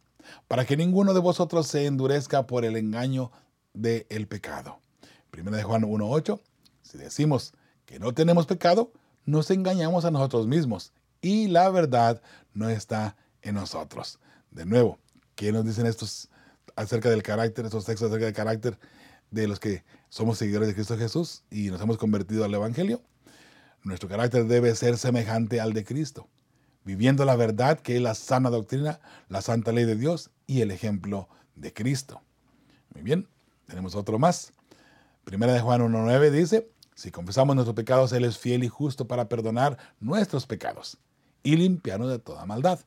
para que ninguno de vosotros se endurezca por el engaño del pecado. Primera de Juan 1.8, si decimos que no tenemos pecado, nos engañamos a nosotros mismos y la verdad no está en nosotros. De nuevo, ¿qué nos dicen estos acerca del carácter, estos textos acerca del carácter de los que somos seguidores de Cristo Jesús y nos hemos convertido al Evangelio? Nuestro carácter debe ser semejante al de Cristo, viviendo la verdad que es la sana doctrina, la santa ley de Dios y el ejemplo de Cristo. Muy bien, tenemos otro más. Primera de Juan 1.9 dice, si confesamos nuestros pecados, Él es fiel y justo para perdonar nuestros pecados y limpiarnos de toda maldad.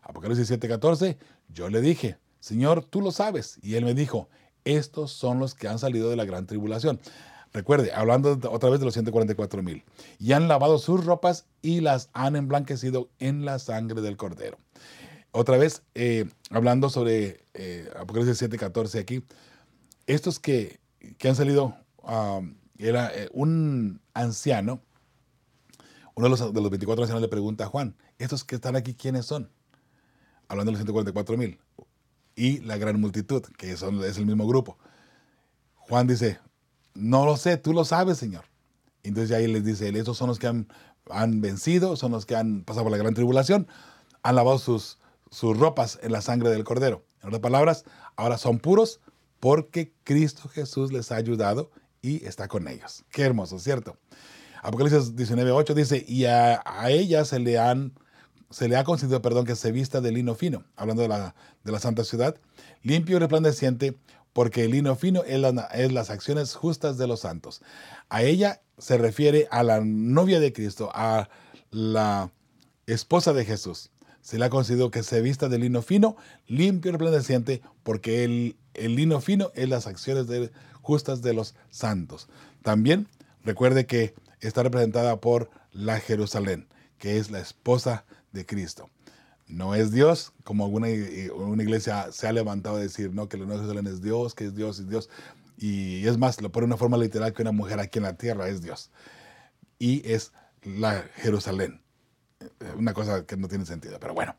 Apocalipsis 7:14, yo le dije, Señor, tú lo sabes. Y Él me dijo, estos son los que han salido de la gran tribulación. Recuerde, hablando otra vez de los 144 mil. Y han lavado sus ropas y las han emblanquecido en la sangre del cordero. Otra vez, eh, hablando sobre eh, Apocalipsis 7:14 aquí. Estos que, han salido, era eh, un anciano, uno de los, de los 24 ancianos le pregunta a Juan, ¿estos que están aquí quiénes son? Hablando de los 144 mil. Y la gran multitud, que son, es el mismo grupo. Juan dice, no lo sé, tú lo sabes, Señor. Entonces ahí les dice, estos son los que han, han, vencido, son los que han pasado por la gran tribulación, han lavado sus, sus ropas en la sangre del cordero. En otras palabras, ahora son puros porque Cristo Jesús les ha ayudado y está con ellos. Qué hermoso, ¿cierto? Apocalipsis 19.8 dice, y a, a ella se le, han, se le ha concedido perdón que se vista de lino fino, hablando de la, de la santa ciudad, limpio y resplandeciente, porque el lino fino es, las acciones justas de los santos. A ella se refiere a la novia de Cristo, a la esposa de Jesús. Se ha concedido que se vista de lino fino, limpio y resplandeciente, porque el lino fino es las acciones justas de los santos. También recuerde que está representada por la Jerusalén, que es la esposa de Cristo no es Dios, como alguna una iglesia se ha levantado a decir, no, que el Nuevo Jerusalén es Dios, que es Dios, es Dios. Y es más, lo pone de una forma literal que una mujer aquí en la tierra es Dios. Y es la Jerusalén. Una cosa que no tiene sentido, pero bueno.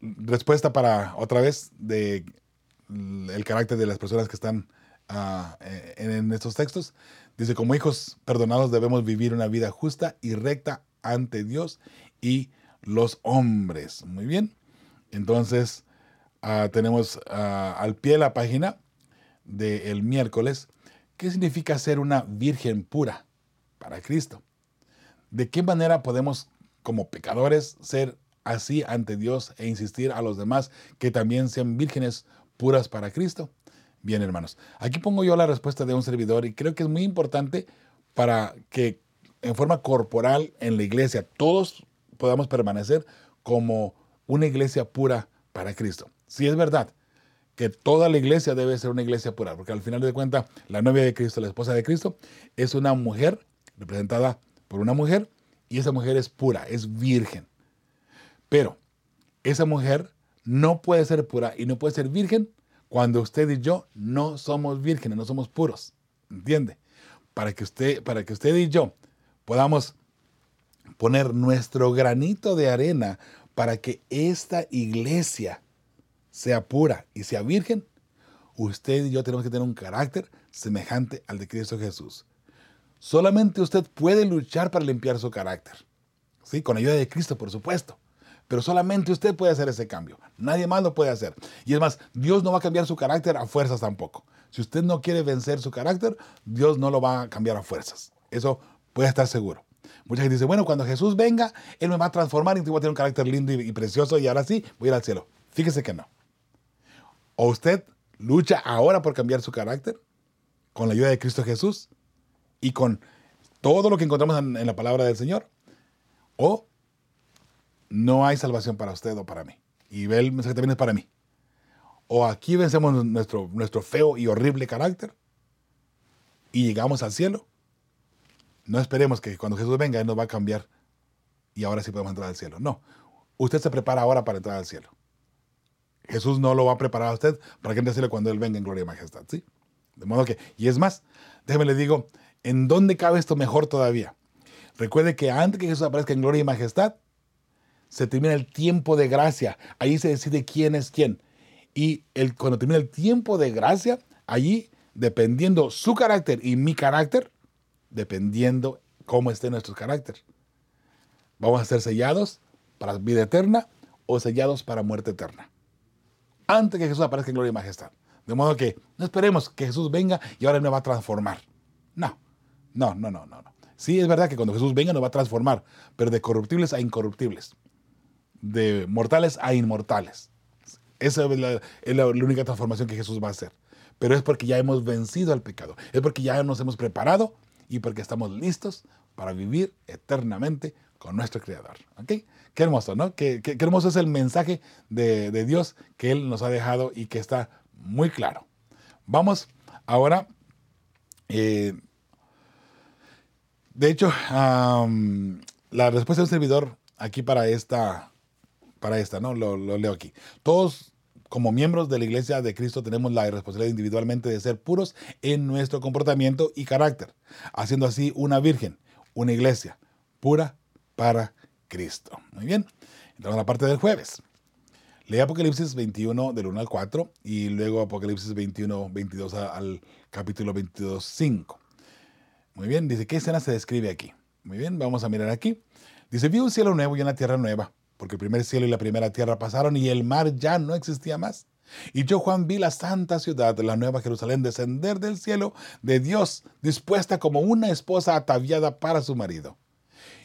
respuesta para, otra vez, de el carácter de las personas que están ah, en, en estos textos. Dice, como hijos perdonados debemos vivir una vida justa y recta ante Dios y los hombres. Muy bien. Entonces, ah, tenemos ah, al pie de la página del miércoles, ¿qué significa ser una virgen pura para Cristo? ¿De qué manera podemos, como pecadores, ser así ante Dios e insistir a los demás que también sean vírgenes puras para Cristo? Bien, hermanos, aquí pongo yo la respuesta de un servidor y creo que es muy importante para que en forma corporal en la iglesia todos podamos permanecer como una iglesia pura para Cristo. Si es verdad que toda la iglesia debe ser una iglesia pura, porque al final de cuentas la novia de Cristo, la esposa de Cristo, es una mujer representada por una mujer y esa mujer es pura, es virgen. Pero esa mujer no puede ser pura y no puede ser virgen cuando usted y yo no somos vírgenes, no somos puros. ¿Entiende? para que usted, para que usted y yo podamos poner nuestro granito de arena para que esta iglesia sea pura y sea virgen, usted y yo tenemos que tener un carácter semejante al de Cristo Jesús. Solamente usted puede luchar para limpiar su carácter. ¿Sí? Con ayuda de Cristo, por supuesto. Pero solamente usted puede hacer ese cambio. Nadie más lo puede hacer. Y es más, Dios no va a cambiar su carácter a fuerzas tampoco. Si usted no quiere vencer su carácter, Dios no lo va a cambiar a fuerzas. Eso puede estar seguro. Mucha gente dice, bueno, cuando Jesús venga, Él me va a transformar y voy a tener un carácter lindo y, precioso y ahora sí voy al cielo. Fíjese que no. O usted lucha ahora por cambiar su carácter con la ayuda de Cristo Jesús y con todo lo que encontramos en, la palabra del Señor, o no hay salvación para usted o para mí. Y el mensaje también es para mí. O aquí vencemos nuestro, nuestro feo y horrible carácter y llegamos al cielo. No esperemos que cuando Jesús venga Él nos va a cambiar y ahora sí podemos entrar al cielo. No, usted se prepara ahora para entrar al cielo. Jesús no lo va a preparar a usted para que entre al cielo cuando Él venga en gloria y majestad. ¿sí? De modo que, y es más, déjeme le digo, ¿en dónde cabe esto mejor todavía? Recuerde que antes que Jesús aparezca en gloria y majestad, se termina el tiempo de gracia. Ahí se decide quién es quién. Y el, cuando termina el tiempo de gracia, allí, dependiendo su carácter y mi carácter, dependiendo cómo esté nuestro carácter. Vamos a ser sellados para vida eterna o sellados para muerte eterna. Antes que Jesús aparezca en gloria y majestad. De modo que no esperemos que Jesús venga y ahora me va a transformar. No, no, no, no, no. Sí, es verdad que cuando Jesús venga nos va a transformar, pero de corruptibles a incorruptibles de mortales a inmortales. Esa es la, única transformación que Jesús va a hacer. Pero es porque ya hemos vencido al pecado. Es porque ya nos hemos preparado y porque estamos listos para vivir eternamente con nuestro Creador. ¿Ok? Qué hermoso, ¿no? Qué, hermoso es el mensaje de, Dios que Él nos ha dejado y que está muy claro. Vamos ahora. Eh, de hecho, la respuesta del servidor aquí para esta, para esta, ¿no? Lo, leo aquí. Todos como miembros de la Iglesia de Cristo tenemos la responsabilidad individualmente de ser puros en nuestro comportamiento y carácter, haciendo así una virgen, una iglesia pura para Cristo. Muy bien, entramos a la parte del jueves. Lee Apocalipsis 21 del 1 al 4 y luego Apocalipsis 21, 22 al capítulo 22, 5. Muy bien, dice, ¿qué escena se describe aquí? Muy bien, vamos a mirar aquí. Dice, vi un cielo nuevo y una tierra nueva porque el primer cielo y la primera tierra pasaron y el mar ya no existía más. Y yo, Juan, vi la santa ciudad, la nueva Jerusalén, descender del cielo de Dios, dispuesta como una esposa ataviada para su marido.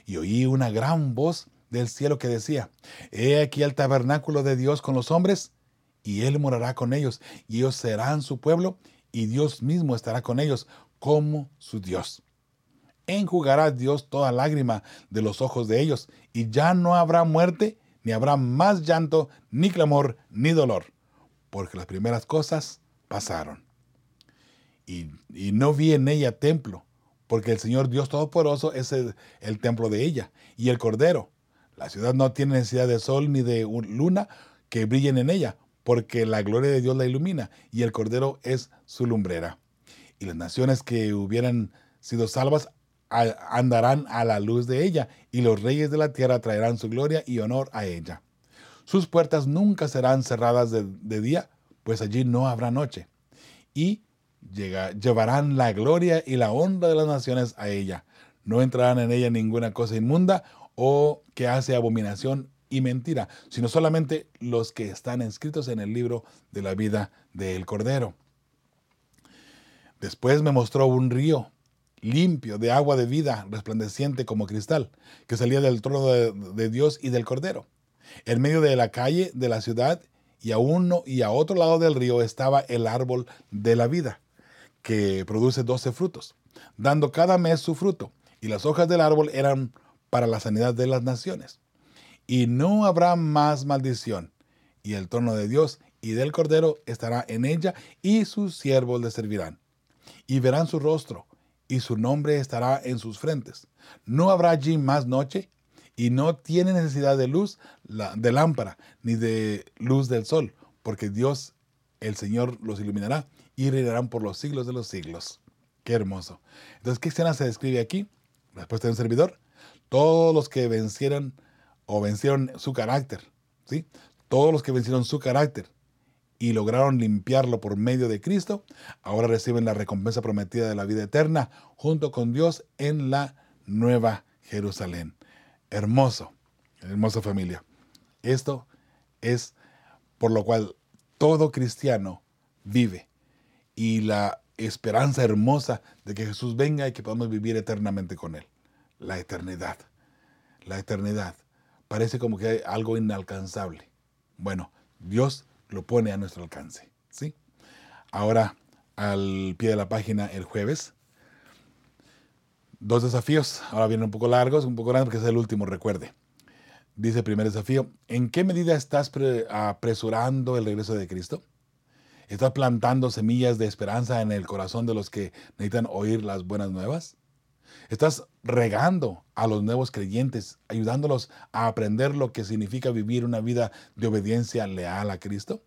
Y oí una gran voz del cielo que decía, He aquí el tabernáculo de Dios con los hombres, y Él morará con ellos, y ellos serán su pueblo, y Dios mismo estará con ellos como su Dios enjugará Dios toda lágrima de los ojos de ellos, y ya no habrá muerte, ni habrá más llanto, ni clamor, ni dolor, porque las primeras cosas pasaron. Y, no vi en ella templo, porque el Señor Dios Todopoderoso es el, el templo de ella, y el Cordero. La ciudad no tiene necesidad de sol ni de luna que brillen en ella, porque la gloria de Dios la ilumina, y el Cordero es su lumbrera. Y las naciones que hubieran sido salvas andarán a la luz de ella, y los reyes de la tierra traerán su gloria y honor a ella. Sus puertas nunca serán cerradas de, día, pues allí no habrá noche. Y llevarán la gloria y la honra de las naciones a ella. No entrarán en ella ninguna cosa inmunda o que hace abominación y mentira, sino solamente los que están inscritos en el libro de la vida del Cordero. Después me mostró un río limpio, de agua de vida, resplandeciente como cristal, que salía del trono de, Dios y del Cordero. En medio de la calle de la ciudad y a uno y a otro lado del río estaba el árbol de la vida, que produce doce frutos, dando cada mes su fruto, y las hojas del árbol eran para la sanidad de las naciones. Y no habrá más maldición, y el trono de Dios y del Cordero estará en ella, y sus siervos le servirán. Y verán su rostro, y su nombre estará en sus frentes. No habrá allí más noche y no tiene necesidad de luz de lámpara ni de luz del sol, porque Dios, el Señor, los iluminará y reinarán por los siglos de los siglos. Qué hermoso. Entonces, ¿qué escena se describe aquí? Respuesta de un servidor. Todos los que vencieron o vencieron su carácter, ¿sí? Todos los que vencieron su carácter y lograron limpiarlo por medio de Cristo, ahora reciben la recompensa prometida de la vida eterna junto con Dios en la nueva Jerusalén. Hermoso, hermosa familia. Esto es por lo cual todo cristiano vive y la esperanza hermosa de que Jesús venga y que podamos vivir eternamente con Él. La eternidad. La eternidad. Parece como que hay algo inalcanzable. Bueno, Dios lo pone a nuestro alcance. ¿sí? Ahora, al pie de la página el jueves, dos desafíos. Ahora vienen un poco largos, un poco grandes porque es el último, recuerde. Dice el primer desafío, ¿en qué medida estás apresurando el regreso de Cristo? ¿Estás plantando semillas de esperanza en el corazón de los que necesitan oír las buenas nuevas? ¿Estás regando a los nuevos creyentes, ayudándolos a aprender lo que significa vivir una vida de obediencia leal a Cristo?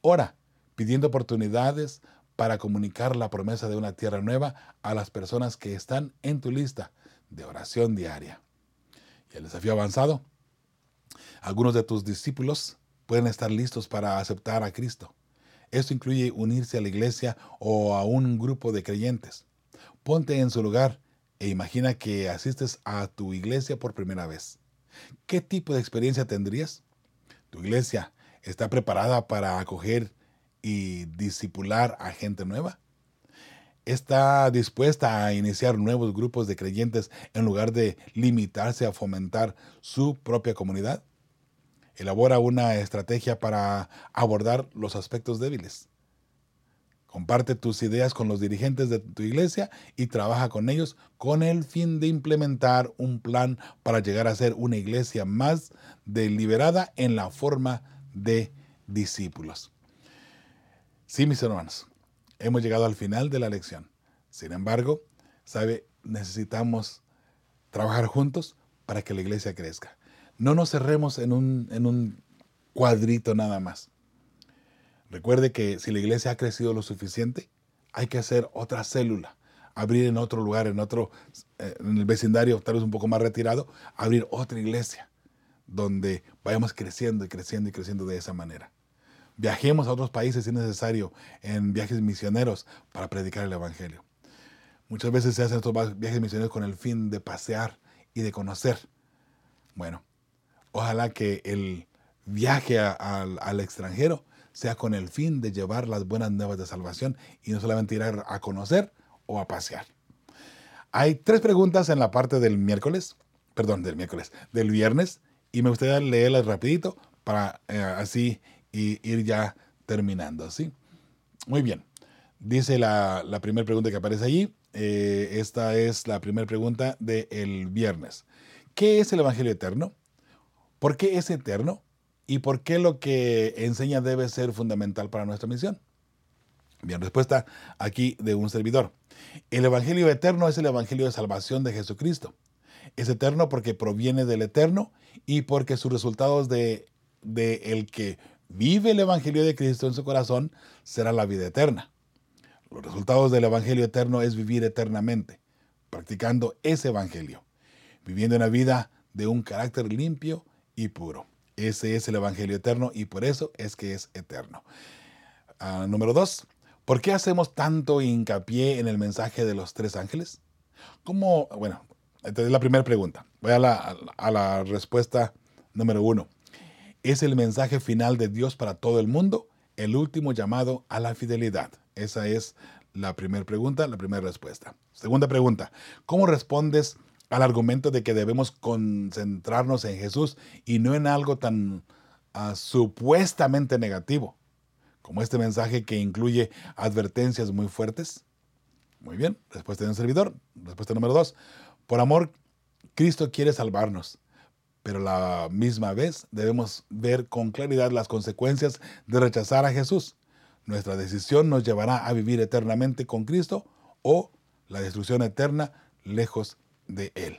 Ora, pidiendo oportunidades para comunicar la promesa de una tierra nueva a las personas que están en tu lista de oración diaria. Y el desafío avanzado. Algunos de tus discípulos pueden estar listos para aceptar a Cristo. Esto incluye unirse a la iglesia o a un grupo de creyentes. Ponte en su lugar e imagina que asistes a tu iglesia por primera vez. ¿Qué tipo de experiencia tendrías? ¿Tu iglesia está preparada para acoger y discipular a gente nueva? ¿Está dispuesta a iniciar nuevos grupos de creyentes en lugar de limitarse a fomentar su propia comunidad? Elabora una estrategia para abordar los aspectos débiles. Comparte tus ideas con los dirigentes de tu iglesia y trabaja con ellos con el fin de implementar un plan para llegar a ser una iglesia más deliberada en la forma de discípulos. Sí, mis hermanos, hemos llegado al final de la lección. Sin embargo, sabe, necesitamos trabajar juntos para que la iglesia crezca. No nos cerremos en un, en un cuadrito nada más. Recuerde que si la iglesia ha crecido lo suficiente, hay que hacer otra célula, abrir en otro lugar, en otro, eh, en el vecindario, tal vez un poco más retirado, abrir otra iglesia donde vayamos creciendo y creciendo y creciendo de esa manera. Viajemos a otros países si es necesario en viajes misioneros para predicar el Evangelio. Muchas veces se hacen estos viajes misioneros con el fin de pasear y de conocer. Bueno, ojalá que el viaje al extranjero sea con el fin de llevar las buenas nuevas de salvación y no solamente ir a, conocer o a pasear. Hay tres preguntas en la parte del miércoles, perdón, del miércoles, del viernes, y me gustaría leerlas rapidito para eh, así ir ya terminando, ¿sí? Muy bien. Dice la, primera pregunta que aparece allí. Eh, esta es la primera pregunta del viernes. ¿Qué es el Evangelio eterno? ¿Por qué es eterno? ¿Y por qué lo que enseña debe ser fundamental para nuestra misión? Bien, respuesta aquí de un servidor. El Evangelio eterno es el Evangelio de salvación de Jesucristo. Es eterno porque proviene del eterno y porque sus resultados de, de el que vive el Evangelio de Cristo en su corazón será la vida eterna. Los resultados del Evangelio eterno es vivir eternamente, practicando ese Evangelio, viviendo una vida de un carácter limpio y puro. Ese es el Evangelio eterno y por eso es que es eterno. Ah, número dos, ¿por qué hacemos tanto hincapié en el mensaje de los tres ángeles? ¿Cómo? Bueno, esta es la primera pregunta. Voy a la, a la respuesta número uno. Es el mensaje final de Dios para todo el mundo, el último llamado a la fidelidad. Esa es la primera pregunta, la primera respuesta. Segunda pregunta, ¿cómo respondes al argumento de que debemos concentrarnos en Jesús y no en algo tan ah, supuestamente negativo, como este mensaje que incluye advertencias muy fuertes? Muy bien, respuesta de un servidor. Respuesta número dos. Por amor, Cristo quiere salvarnos, pero la misma vez debemos ver con claridad las consecuencias de rechazar a Jesús. Nuestra decisión nos llevará a vivir eternamente con Cristo o la destrucción eterna lejos de Él.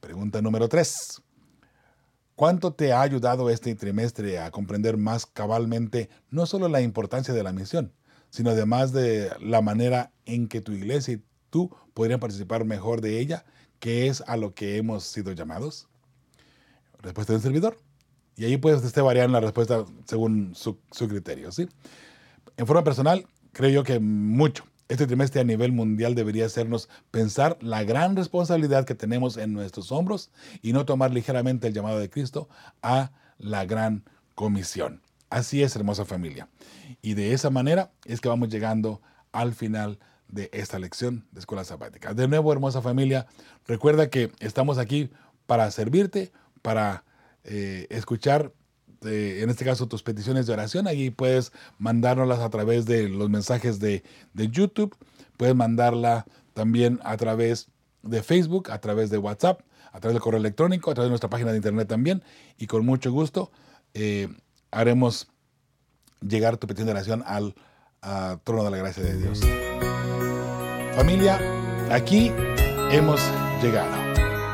Pregunta número 3. ¿Cuánto te ha ayudado este trimestre a comprender más cabalmente no solo la importancia de la misión, sino además de la manera en que tu iglesia y tú podrían participar mejor de ella, que es a lo que hemos sido llamados? Respuesta del servidor. Y ahí puede usted variar la respuesta según su, su criterio, ¿sí? En forma personal, creo yo que mucho. Este trimestre a nivel mundial debería hacernos pensar la gran responsabilidad que tenemos en nuestros hombros y no tomar ligeramente el llamado de Cristo a la gran comisión. Así es, hermosa familia. Y de esa manera es que vamos llegando al final de esta lección de escuela sabática. De nuevo, hermosa familia, recuerda que estamos aquí para servirte, para eh, escuchar, en este caso, tus peticiones de oración. Allí puedes mandárnoslas a través de los mensajes de, de YouTube, puedes mandarla también a través de Facebook, a través de WhatsApp, a través del correo electrónico, a través de nuestra página de internet también. Y con mucho gusto eh, haremos llegar tu petición de oración al trono de la gracia de Dios. Familia, aquí hemos llegado.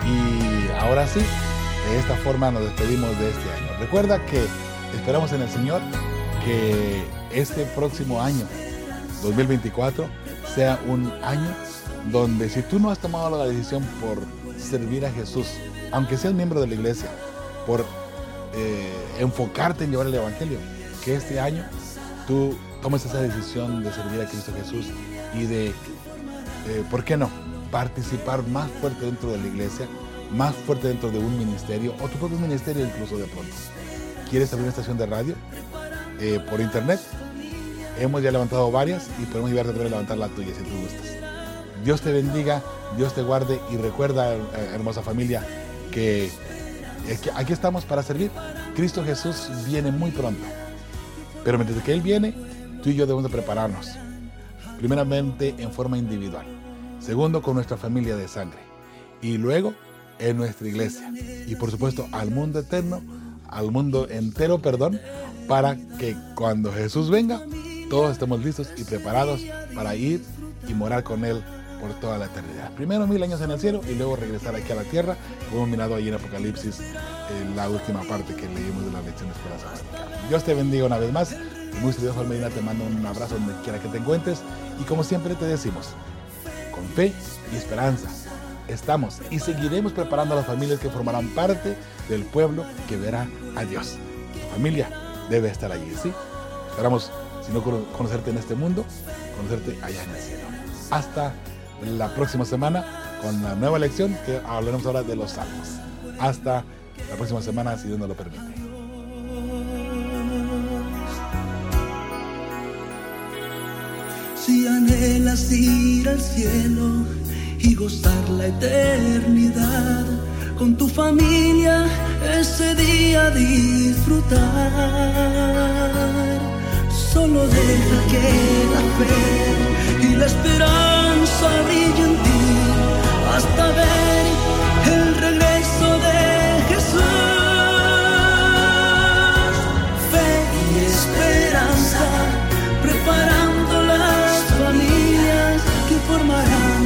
Y ahora sí, de esta forma nos despedimos de este año. Recuerda que esperamos en el Señor que este próximo año, 2024, sea un año donde si tú no has tomado la decisión por servir a Jesús, aunque seas miembro de la iglesia, por eh, enfocarte en llevar el Evangelio, que este año tú tomes esa decisión de servir a Cristo Jesús y de, eh, ¿por qué no?, participar más fuerte dentro de la iglesia, más fuerte dentro de un ministerio o tu propio ministerio incluso de pronto. ¿Quieres abrir una estación de radio eh, por internet? Hemos ya levantado varias y podemos ayudarte a levantar la tuya si tú gustas. Dios te bendiga, Dios te guarde y recuerda, hermosa familia, que aquí estamos para servir. Cristo Jesús viene muy pronto. Pero mientras que Él viene, tú y yo debemos de prepararnos. Primeramente en forma individual. Segundo con nuestra familia de sangre. Y luego en nuestra iglesia. Y por supuesto al mundo eterno, al mundo entero, perdón, para que cuando Jesús venga, todos estemos listos y preparados para ir y morar con Él por toda la eternidad. Primero mil años en el cielo y luego regresar aquí a la tierra, como hemos mirado ahí en Apocalipsis, la última parte que leímos de la lección de Escuela Sabática. Dios te bendiga una vez más. Muy Dios Medina te mando un abrazo donde quiera que te encuentres y como siempre te decimos, con fe y esperanza, estamos y seguiremos preparando a las familias que formarán parte del pueblo que verá a Dios. Tu familia debe estar allí, ¿sí? Esperamos, si no conocerte en este mundo, conocerte allá en el cielo. Hasta la próxima semana con la nueva lección que hablaremos ahora de los salmos. Hasta la próxima semana, si Dios nos lo permite. Si anhelas ir al cielo y gozar la eternidad. Con tu familia ese día disfrutar. Solo deja que la fe y la esperanza brillen en ti hasta ver el regreso de Jesús. Fe y esperanza preparando las familias que formarán